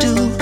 do.